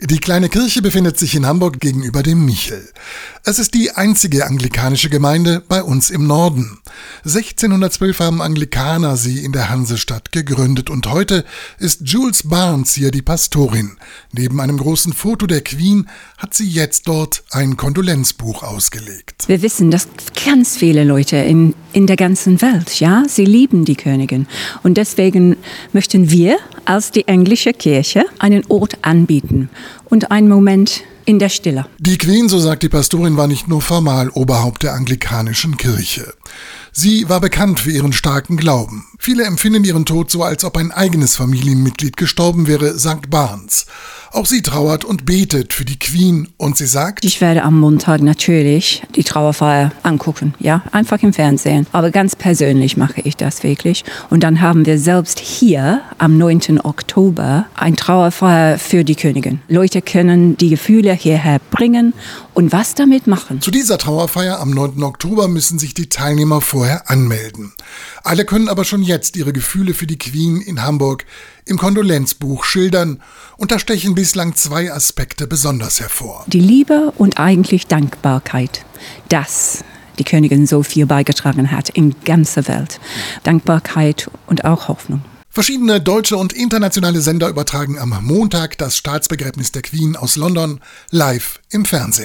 Die kleine Kirche befindet sich in Hamburg gegenüber dem Michel. Es ist die einzige anglikanische Gemeinde bei uns im Norden. 1612 haben Anglikaner sie in der Hansestadt gegründet und heute ist Jules Barnes hier die Pastorin. Neben einem großen Foto der Queen hat sie jetzt dort ein Kondolenzbuch ausgelegt. Wir wissen, dass ganz viele Leute in, in der ganzen Welt, ja, sie lieben die Königin. Und deswegen möchten wir als die englische Kirche einen Ort anbieten und einen Moment in der Stille. Die Queen, so sagt die Pastorin, war nicht nur formal Oberhaupt der anglikanischen Kirche. Sie war bekannt für ihren starken Glauben. Viele empfinden ihren Tod so, als ob ein eigenes Familienmitglied gestorben wäre, sagt Barnes. Auch sie trauert und betet für die Queen und sie sagt, Ich werde am Montag natürlich die Trauerfeier angucken, ja, einfach im Fernsehen. Aber ganz persönlich mache ich das wirklich. Und dann haben wir selbst hier am 9. Oktober ein Trauerfeier für die Königin. Leute können die Gefühle hierher bringen und was damit machen. Zu dieser Trauerfeier am 9. Oktober müssen sich die Teilnehmer vorher anmelden. Alle können aber schon jetzt ihre Gefühle für die Queen in Hamburg im Kondolenzbuch schildern und da stechen bislang zwei Aspekte besonders hervor. Die Liebe und eigentlich Dankbarkeit, dass die Königin so viel beigetragen hat in ganzer Welt. Dankbarkeit und auch Hoffnung. Verschiedene deutsche und internationale Sender übertragen am Montag das Staatsbegräbnis der Queen aus London live im Fernsehen.